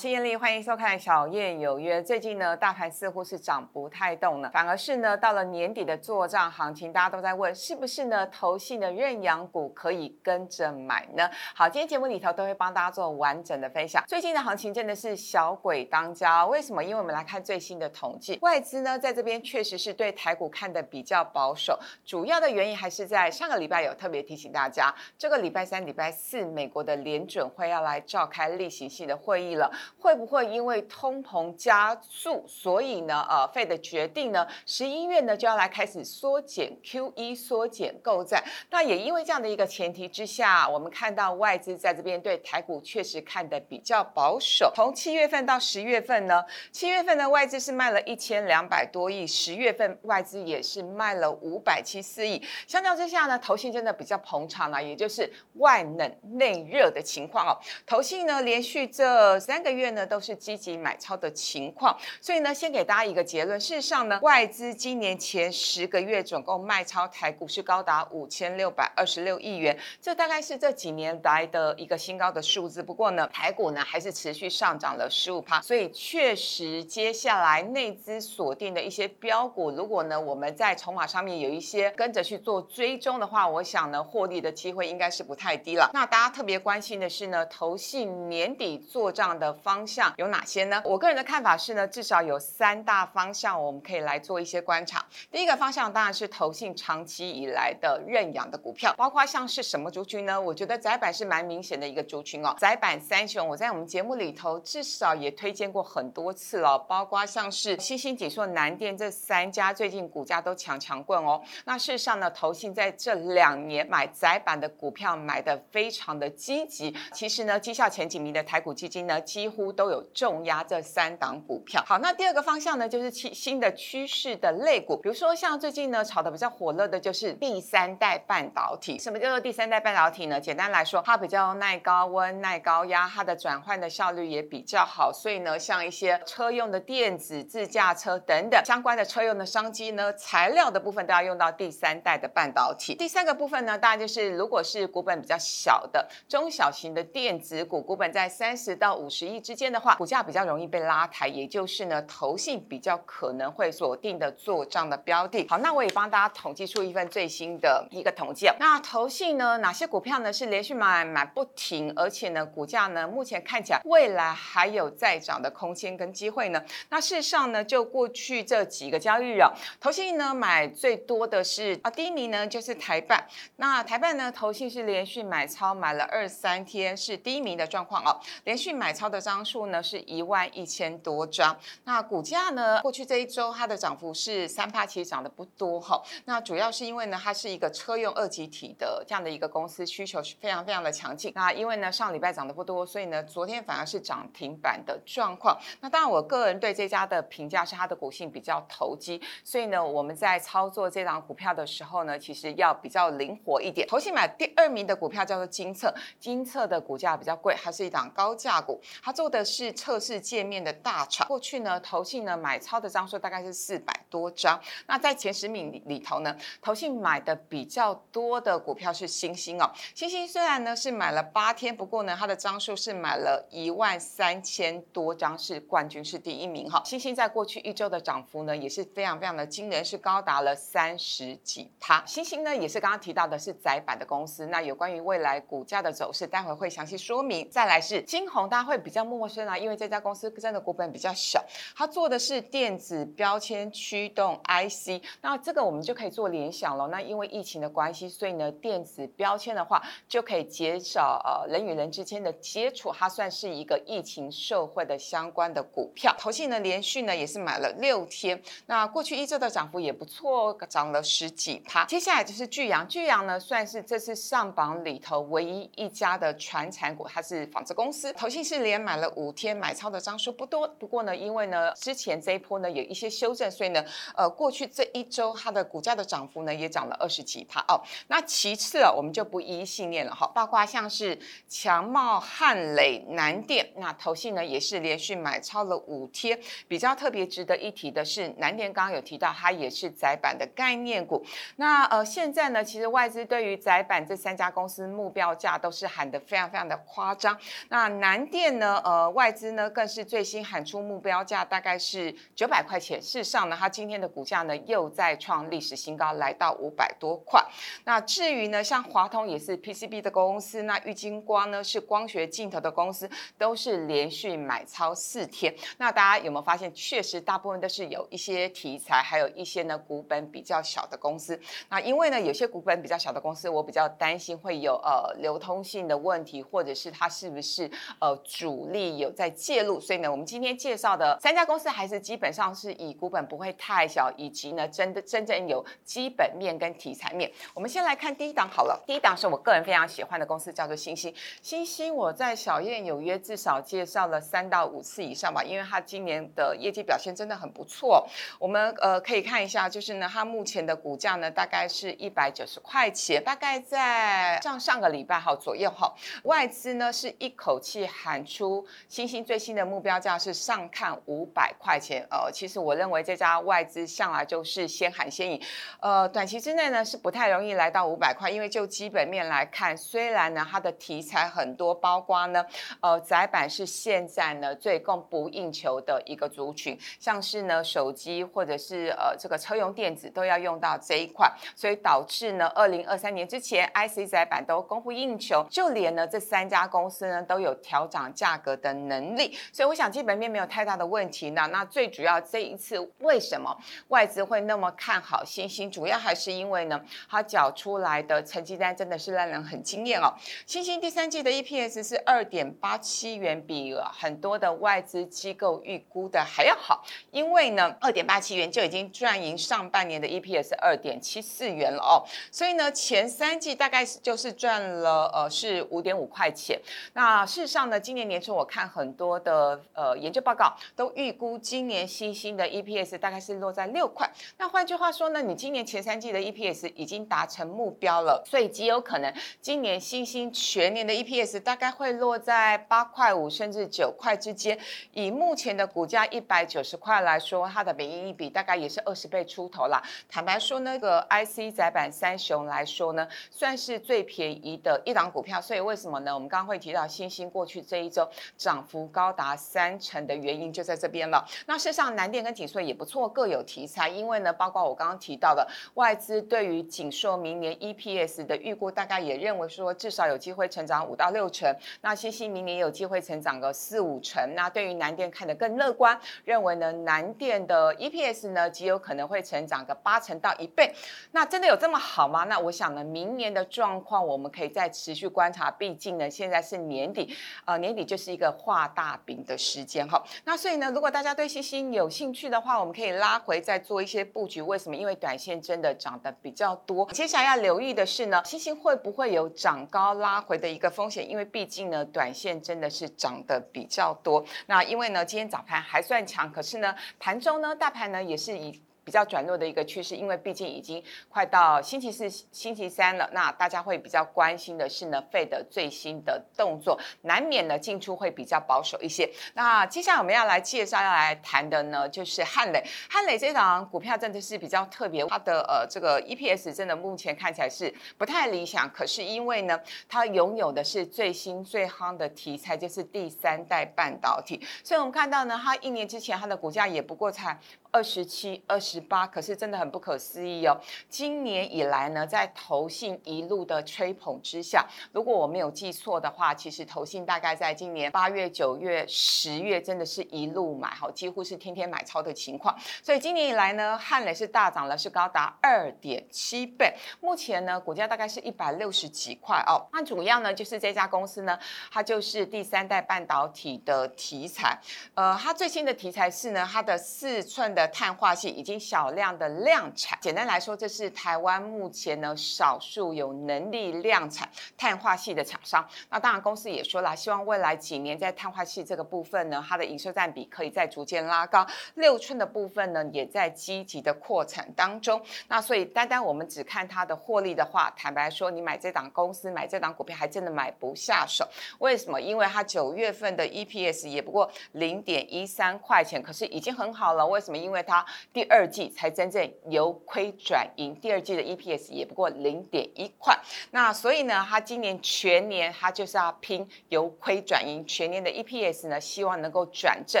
我是艳丽，欢迎收看《小燕有约》。最近呢，大盘似乎是涨不太动了，反而是呢，到了年底的做账行情，大家都在问，是不是呢？投信的认养股可以跟着买呢？好，今天节目里头都会帮大家做完整的分享。最近的行情真的是小鬼当家，为什么？因为我们来看最新的统计，外资呢在这边确实是对台股看的比较保守，主要的原因还是在上个礼拜有特别提醒大家，这个礼拜三、礼拜四，美国的联准会要来召开例行性的会议了。会不会因为通膨加速，所以呢，呃，费的决定呢，十一月呢就要来开始缩减 Q E 缩减购债？那也因为这样的一个前提之下，我们看到外资在这边对台股确实看的比较保守。从七月份到十月份呢，七月份呢外资是卖了一千两百多亿，十月份外资也是卖了五百七四亿。相较之下呢，投信真的比较捧场了，也就是外冷内热的情况哦。投信呢连续这三个月。月呢都是积极买超的情况，所以呢，先给大家一个结论。事实上呢，外资今年前十个月总共卖超台股是高达五千六百二十六亿元，这大概是这几年来的一个新高的数字。不过呢，台股呢还是持续上涨了十五趴，所以确实接下来内资锁定的一些标股，如果呢我们在筹码上面有一些跟着去做追踪的话，我想呢获利的机会应该是不太低了。那大家特别关心的是呢，投信年底做账的方。向有哪些呢？我个人的看法是呢，至少有三大方向，我们可以来做一些观察。第一个方向当然是投信长期以来的认养的股票，包括像是什么族群呢？我觉得窄板是蛮明显的一个族群哦。窄板三雄，我在我们节目里头至少也推荐过很多次哦，包括像是新兴锦硕、南电这三家，最近股价都强强棍哦。那事实上呢，投信在这两年买窄板的股票买的非常的积极。其实呢，绩效前几名的台股基金呢，几乎都有重压这三档股票。好，那第二个方向呢，就是新新的趋势的类股，比如说像最近呢炒的比较火热的，就是第三代半导体。什么叫做第三代半导体呢？简单来说，它比较耐高温、耐高压，它的转换的效率也比较好。所以呢，像一些车用的电子、自驾车等等相关的车用的商机呢，材料的部分都要用到第三代的半导体。第三个部分呢，大概就是如果是股本比较小的中小型的电子股，股本在三十到五十亿。之间的话，股价比较容易被拉抬，也就是呢，投信比较可能会锁定的做账的标的。好，那我也帮大家统计出一份最新的一个统计。那投信呢，哪些股票呢是连续买买不停，而且呢，股价呢目前看起来未来还有再涨的空间跟机会呢？那事实上呢，就过去这几个交易日啊，投信呢买最多的是啊，第一名呢就是台办。那台办呢，投信是连续买超买了二三天，是第一名的状况哦，连续买超的张。数呢是一万一千多张，那股价呢过去这一周它的涨幅是三帕，其实涨得不多哈。那主要是因为呢它是一个车用二级体的这样的一个公司，需求是非常非常的强劲。那因为呢上礼拜涨得不多，所以呢昨天反而是涨停板的状况。那当然我个人对这家的评价是它的股性比较投机，所以呢我们在操作这档股票的时候呢，其实要比较灵活一点。投信买第二名的股票叫做金策，金策的股价比较贵，它是一档高价股，它做。的是测试界面的大厂，过去呢，投信呢买超的张数大概是四百多张。那在前十名里头呢，投信买的比较多的股票是星星哦。星星虽然呢是买了八天，不过呢它的张数是买了一万三千多张，是冠军，是第一名哈。星星在过去一周的涨幅呢也是非常非常的惊人，是高达了三十几趴。星星呢也是刚刚提到的是窄板的公司，那有关于未来股价的走势，待会会详细说明。再来是金红，大家会比较陌生啊，因为这家公司真的股本比较小，它做的是电子标签驱动 IC，那这个我们就可以做联想了。那因为疫情的关系，所以呢，电子标签的话就可以减少呃人与人之间的接触，它算是一个疫情社会的相关的股票。投信呢连续呢也是买了六天，那过去一周的涨幅也不错，涨了十几趴。接下来就是巨阳，巨阳呢算是这次上榜里头唯一一家的传产股，它是纺织公司，投信是连买了。五天买超的张数不多，不过呢，因为呢之前这一波呢有一些修正，所以呢，呃，过去这一周它的股价的涨幅呢也涨了二十几帕哦。那其次啊，我们就不一一信念了哈，包括像是强茂、汉磊、南电，那投信呢也是连续买超了五天。比较特别值得一提的是，南电刚刚有提到，它也是窄板的概念股。那呃，现在呢，其实外资对于窄板这三家公司目标价都是喊得非常非常的夸张。那南电呢，呃，外资呢更是最新喊出目标价大概是九百块钱。事实上呢，它今天的股价呢又再创历史新高，来到五百多块。那至于呢，像华通也是 PCB 的公司，那玉金光呢是光学镜头的公司，都是连续买超四天。那大家有没有发现，确实大部分都是有一些题材，还有一些呢股本比较小的公司。那因为呢，有些股本比较小的公司，我比较担心会有呃流通性的问题，或者是它是不是呃主力有在介入。所以呢，我们今天介绍的三家公司还是基本上是以股本不会太小，以及呢真的真正有基本面跟题材面。我们先来看第一档好了，第一档是我个人非常喜欢的公司，叫做星星。星星我在小燕有约至少介绍了三到五次以上吧，因为它今年的业绩表现真的很不错。我们呃可以看一下，就是呢它目前的股价呢大概是一百九十块钱，大概在上上个礼拜哈左右哈，外资呢是一口气喊出星星最新的目标价是上看五百块钱。呃，其实我认为这家外资向来就是先喊先赢，呃，短期之内呢是不太容易来到五百块，因为就基本面来看，虽然呢它的题材很多，包括呢呃窄板是现在呢最供不应求的一个族群，像是呢手机或者是呃这个车用电子都要用到这一块，所以导致呢二零二三年之前 IC 窄板都供不应求，就连呢这三家公司呢都有调涨价格的能力，所以我想基本面没有太大的问题呢。那最主要这一次为什么外资会那么看好新兴？主要还是因为呢，它缴出来的成绩单真的是让人很惊艳哦。新兴第三季的 EPS 是二点八七元，比很多的外资机构预估的还要好。因为呢，二点八七元就已经赚赢上半年的 EPS 二点七四元了哦。所以呢，前三季大概就是赚了呃是五点五块钱。那事实上呢，今年年初我我看很多的呃研究报告都预估今年新兴的 EPS 大概是落在六块。那换句话说呢，你今年前三季的 EPS 已经达成目标了，所以极有可能今年新兴全年的 EPS 大概会落在八块五甚至九块之间。以目前的股价一百九十块来说，它的本益比大概也是二十倍出头啦。坦白说，那个 IC 窄板三雄来说呢，算是最便宜的一档股票。所以为什么呢？我们刚刚会提到新兴过去这一周涨幅高达三成的原因就在这边了。那事实上，南电跟景硕也不错，各有题材。因为呢，包括我刚刚提到的外资对于景硕明年 EPS 的预估，大概也认为说至少有机会成长五到六成。那新兴明年有机会成长个四五成。那对于南电看得更乐观，认为呢南电的 EPS 呢极有可能会成长个八成到一倍。那真的有这么好吗？那我想呢，明年的状况我们可以再持续观察。毕竟呢，现在是年底，呃，年底就是一个画大饼的时间哈。那所以呢，如果大家对星星有兴趣的话，我们可以拉回再做一些布局。为什么？因为短线真的涨得比较多。接下来要留意的是呢，星星会不会有涨高拉回的一个风险？因为毕竟呢，短线真的是涨得比较多。那因为呢，今天早盘还算强，可是呢，盘中呢，大盘呢也是以。比较转弱的一个趋势，因为毕竟已经快到星期四、星期三了，那大家会比较关心的是呢，费的最新的动作，难免呢进出会比较保守一些。那接下来我们要来介绍、要来谈的呢，就是汉磊。汉磊这档股票真的是比较特别，它的呃这个 EPS 真的目前看起来是不太理想，可是因为呢，它拥有的是最新最夯的题材，就是第三代半导体，所以我们看到呢，它一年之前它的股价也不过才。二十七、二十八，可是真的很不可思议哦。今年以来呢，在投信一路的吹捧之下，如果我没有记错的话，其实投信大概在今年八月、九月、十月，真的是一路买，好，几乎是天天买超的情况。所以今年以来呢，汉磊是大涨了，是高达二点七倍。目前呢，股价大概是一百六十几块哦。那主要呢，就是这家公司呢，它就是第三代半导体的题材。呃，它最新的题材是呢，它的四寸的。的碳化系已经小量的量产，简单来说，这是台湾目前呢少数有能力量产碳化系的厂商。那当然，公司也说了，希望未来几年在碳化系这个部分呢，它的营收占比可以再逐渐拉高。六寸的部分呢，也在积极的扩产当中。那所以，单单我们只看它的获利的话，坦白说，你买这档公司，买这档股票，还真的买不下手。为什么？因为它九月份的 EPS 也不过零点一三块钱，可是已经很好了。为什么？因因为它第二季才真正由亏转盈，第二季的 EPS 也不过零点一块。那所以呢，它今年全年它就是要拼由亏转盈，全年的 EPS 呢，希望能够转正，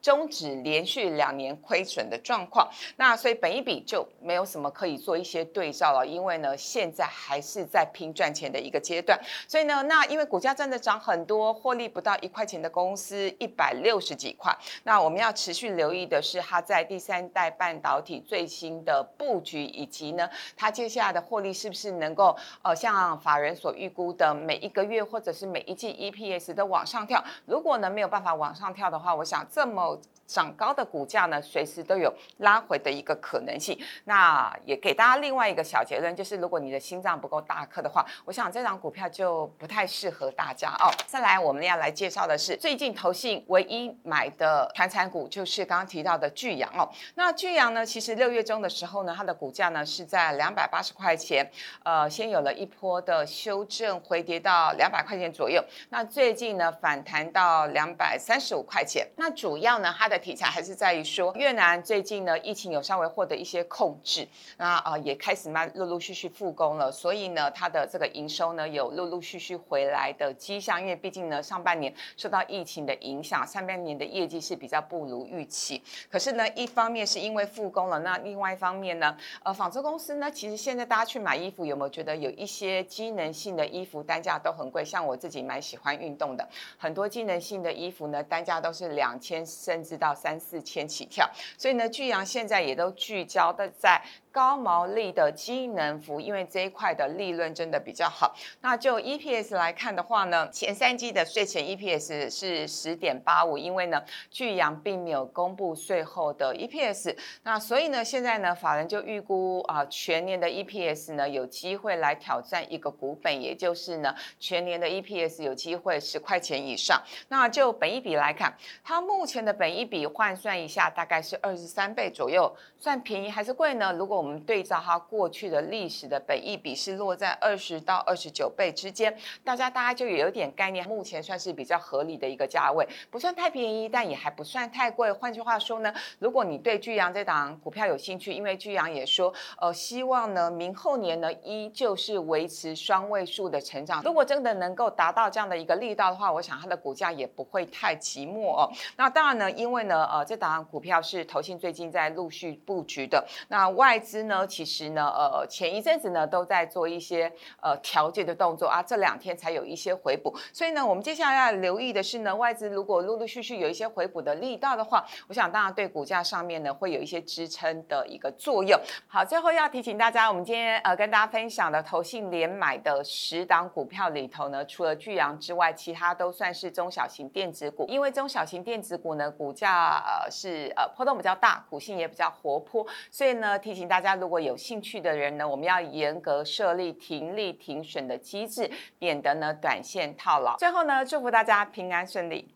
终止连续两年亏损的状况。那所以本一笔就没有什么可以做一些对照了，因为呢，现在还是在拼赚钱的一个阶段。所以呢，那因为股价真的涨很多，获利不到一块钱的公司一百六十几块。那我们要持续留意的是，它在第三三代半导体最新的布局，以及呢，它接下来的获利是不是能够呃，像法人所预估的每一个月或者是每一季 EPS 都往上跳。如果呢没有办法往上跳的话，我想这么。涨高的股价呢，随时都有拉回的一个可能性。那也给大家另外一个小结论，就是如果你的心脏不够大颗的话，我想这张股票就不太适合大家哦。再来，我们要来介绍的是最近投信唯一买的传产股，就是刚刚提到的巨阳哦。那巨阳呢，其实六月中的时候呢，它的股价呢是在两百八十块钱，呃，先有了一波的修正回跌到两百块钱左右。那最近呢反弹到两百三十五块钱。那主要呢它的题材还是在于说，越南最近呢疫情有稍微获得一些控制，那啊也开始慢陆陆续续复工了，所以呢它的这个营收呢有陆陆续续回来的迹象，因为毕竟呢上半年受到疫情的影响，上半年的业绩是比较不如预期。可是呢一方面是因为复工了，那另外一方面呢，呃纺织公司呢其实现在大家去买衣服有没有觉得有一些机能性的衣服单价都很贵？像我自己蛮喜欢运动的，很多机能性的衣服呢单价都是两千甚至到。三四千起跳，所以呢，巨阳现在也都聚焦的在。高毛利的机能服，因为这一块的利润真的比较好。那就 EPS 来看的话呢，前三季的税前 EPS 是十点八五，因为呢巨阳并没有公布税后的 EPS，那所以呢现在呢法人就预估啊全年的 EPS 呢有机会来挑战一个股本，也就是呢全年的 EPS 有机会十块钱以上。那就本一比来看，它目前的本一比换算一下大概是二十三倍左右，算便宜还是贵呢？如果我们对照它过去的历史的本益比是落在二十到二十九倍之间，大家大家就有点概念，目前算是比较合理的一个价位，不算太便宜，但也还不算太贵。换句话说呢，如果你对巨阳这档股票有兴趣，因为巨阳也说，呃，希望呢明后年呢依旧是维持双位数的成长。如果真的能够达到这样的一个力道的话，我想它的股价也不会太寂寞哦。那当然呢，因为呢，呃，这档股票是投信最近在陆续布局的，那外资。资呢，其实呢，呃，前一阵子呢都在做一些呃调节的动作啊，这两天才有一些回补，所以呢，我们接下来要留意的是呢，外资如果陆陆续续有一些回补的力道的话，我想当然对股价上面呢会有一些支撑的一个作用。好，最后要提醒大家，我们今天呃跟大家分享的投信连买的十档股票里头呢，除了巨阳之外，其他都算是中小型电子股，因为中小型电子股呢股价呃是呃波动比较大，股性也比较活泼，所以呢提醒大。大家如果有兴趣的人呢，我们要严格设立停利停损的机制，免得呢短线套牢。最后呢，祝福大家平安顺利。